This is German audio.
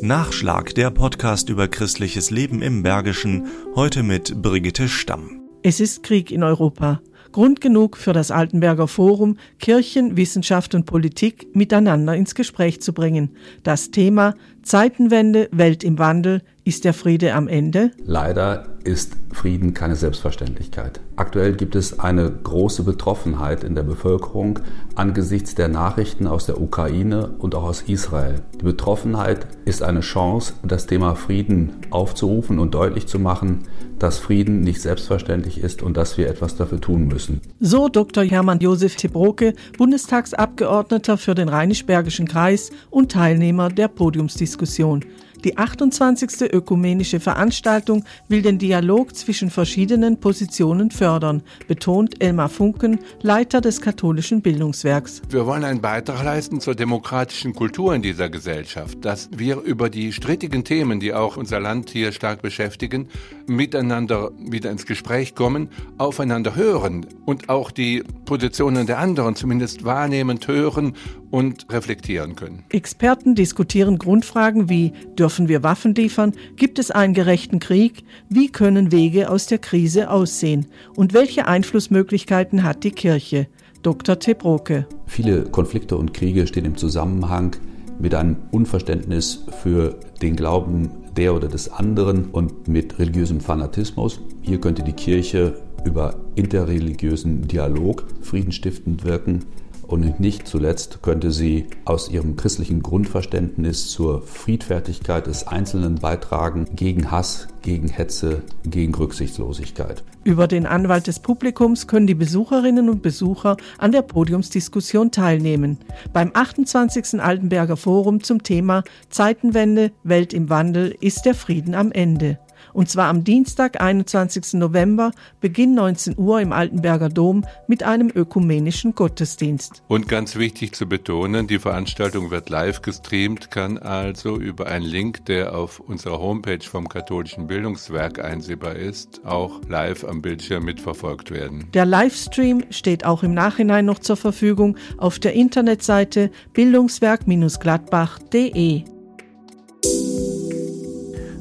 Nachschlag, der Podcast über christliches Leben im Bergischen, heute mit Brigitte Stamm. Es ist Krieg in Europa. Grund genug für das Altenberger Forum, Kirchen, Wissenschaft und Politik miteinander ins Gespräch zu bringen. Das Thema Zeitenwende, Welt im Wandel, ist der Friede am Ende? Leider ist Frieden keine Selbstverständlichkeit. Aktuell gibt es eine große Betroffenheit in der Bevölkerung angesichts der Nachrichten aus der Ukraine und auch aus Israel. Die Betroffenheit ist eine Chance, das Thema Frieden aufzurufen und deutlich zu machen, dass Frieden nicht selbstverständlich ist und dass wir etwas dafür tun müssen. So Dr. Hermann Josef Tebroke, Bundestagsabgeordneter für den Rheinisch-Bergischen Kreis und Teilnehmer der Podiumsdiskussion. Die 28. ökumenische Veranstaltung will den Dialog zwischen verschiedenen Positionen fördern, betont Elmar Funken, Leiter des katholischen Bildungswerks. Wir wollen einen Beitrag leisten zur demokratischen Kultur in dieser Gesellschaft, dass wir über die strittigen Themen, die auch unser Land hier stark beschäftigen, miteinander wieder ins Gespräch kommen, aufeinander hören und auch die Positionen der anderen zumindest wahrnehmend hören und reflektieren können. Experten diskutieren Grundfragen wie dürfen wir Waffen liefern, gibt es einen gerechten Krieg, wie können Wege aus der Krise aussehen und welche Einflussmöglichkeiten hat die Kirche? Dr. Tebroke. Viele Konflikte und Kriege stehen im Zusammenhang mit einem Unverständnis für den Glauben der oder des anderen und mit religiösem Fanatismus. Hier könnte die Kirche über interreligiösen Dialog friedenstiftend wirken. Und nicht zuletzt könnte sie aus ihrem christlichen Grundverständnis zur Friedfertigkeit des Einzelnen beitragen gegen Hass, gegen Hetze, gegen Rücksichtslosigkeit. Über den Anwalt des Publikums können die Besucherinnen und Besucher an der Podiumsdiskussion teilnehmen. Beim 28. Altenberger Forum zum Thema Zeitenwende, Welt im Wandel ist der Frieden am Ende und zwar am Dienstag, 21. November, Beginn 19 Uhr im Altenberger Dom mit einem ökumenischen Gottesdienst. Und ganz wichtig zu betonen, die Veranstaltung wird live gestreamt, kann also über einen Link, der auf unserer Homepage vom katholischen Bildungswerk einsehbar ist, auch live am Bildschirm mitverfolgt werden. Der Livestream steht auch im Nachhinein noch zur Verfügung auf der Internetseite bildungswerk-gladbach.de.